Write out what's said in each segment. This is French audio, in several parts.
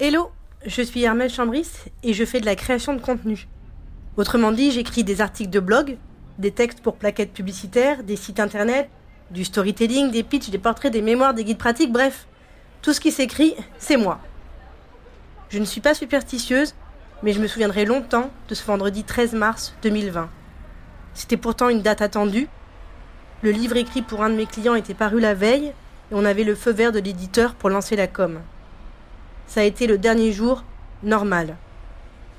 Hello, je suis Hermel Chambris et je fais de la création de contenu. Autrement dit, j'écris des articles de blog, des textes pour plaquettes publicitaires, des sites internet, du storytelling, des pitchs, des portraits, des mémoires, des guides pratiques, bref, tout ce qui s'écrit, c'est moi. Je ne suis pas superstitieuse, mais je me souviendrai longtemps de ce vendredi 13 mars 2020. C'était pourtant une date attendue. Le livre écrit pour un de mes clients était paru la veille et on avait le feu vert de l'éditeur pour lancer la com ça a été le dernier jour normal.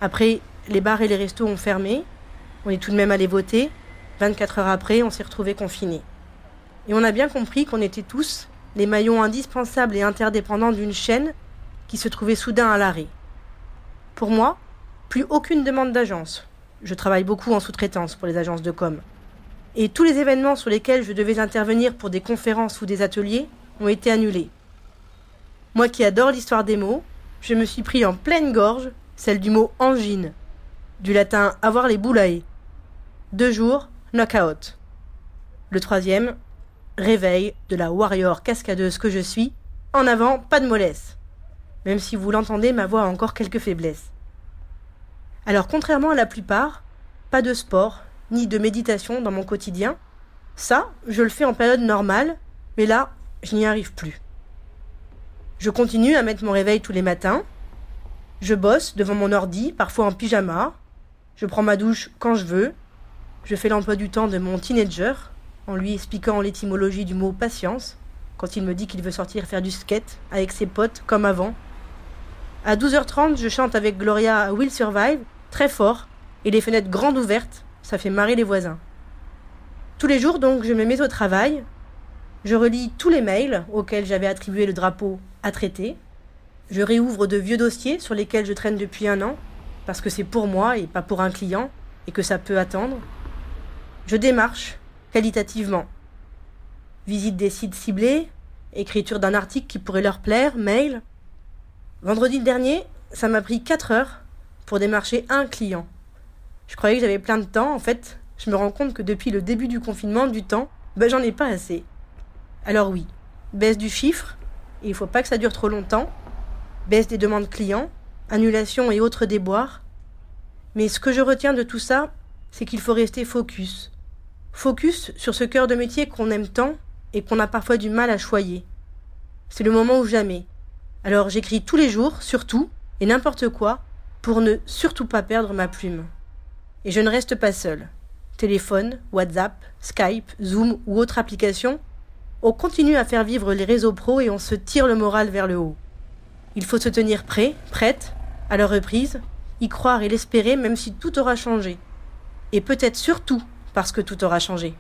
Après, les bars et les restos ont fermé. On est tout de même allé voter. 24 heures après, on s'est retrouvés confinés. Et on a bien compris qu'on était tous les maillons indispensables et interdépendants d'une chaîne qui se trouvait soudain à l'arrêt. Pour moi, plus aucune demande d'agence. Je travaille beaucoup en sous-traitance pour les agences de com. Et tous les événements sur lesquels je devais intervenir pour des conférences ou des ateliers ont été annulés. Moi qui adore l'histoire des mots, je me suis pris en pleine gorge celle du mot angine, du latin avoir les boulae. Deux jours, knockout. Le troisième, réveil de la warrior cascadeuse que je suis. En avant, pas de mollesse. Même si vous l'entendez, ma voix a encore quelques faiblesses. Alors, contrairement à la plupart, pas de sport, ni de méditation dans mon quotidien. Ça, je le fais en période normale, mais là, je n'y arrive plus. Je continue à mettre mon réveil tous les matins. Je bosse devant mon ordi, parfois en pyjama. Je prends ma douche quand je veux. Je fais l'emploi du temps de mon teenager, en lui expliquant l'étymologie du mot patience, quand il me dit qu'il veut sortir faire du skate avec ses potes comme avant. À 12h30, je chante avec Gloria Will Survive, très fort, et les fenêtres grandes ouvertes, ça fait marrer les voisins. Tous les jours, donc, je me mets au travail. Je relis tous les mails auxquels j'avais attribué le drapeau à traiter. Je réouvre de vieux dossiers sur lesquels je traîne depuis un an, parce que c'est pour moi et pas pour un client, et que ça peut attendre. Je démarche qualitativement. Visite des sites ciblés, écriture d'un article qui pourrait leur plaire, mail. Vendredi dernier, ça m'a pris 4 heures pour démarcher un client. Je croyais que j'avais plein de temps, en fait, je me rends compte que depuis le début du confinement, du temps, ben j'en ai pas assez. Alors oui, baisse du chiffre, il ne faut pas que ça dure trop longtemps. Baisse des demandes clients, annulation et autres déboires. Mais ce que je retiens de tout ça, c'est qu'il faut rester focus. Focus sur ce cœur de métier qu'on aime tant et qu'on a parfois du mal à choyer. C'est le moment ou jamais. Alors j'écris tous les jours, surtout, et n'importe quoi, pour ne surtout pas perdre ma plume. Et je ne reste pas seul. Téléphone, WhatsApp, Skype, Zoom ou autre application, on continue à faire vivre les réseaux pros et on se tire le moral vers le haut. Il faut se tenir prêt, prête, à leur reprise, y croire et l'espérer même si tout aura changé. Et peut-être surtout parce que tout aura changé.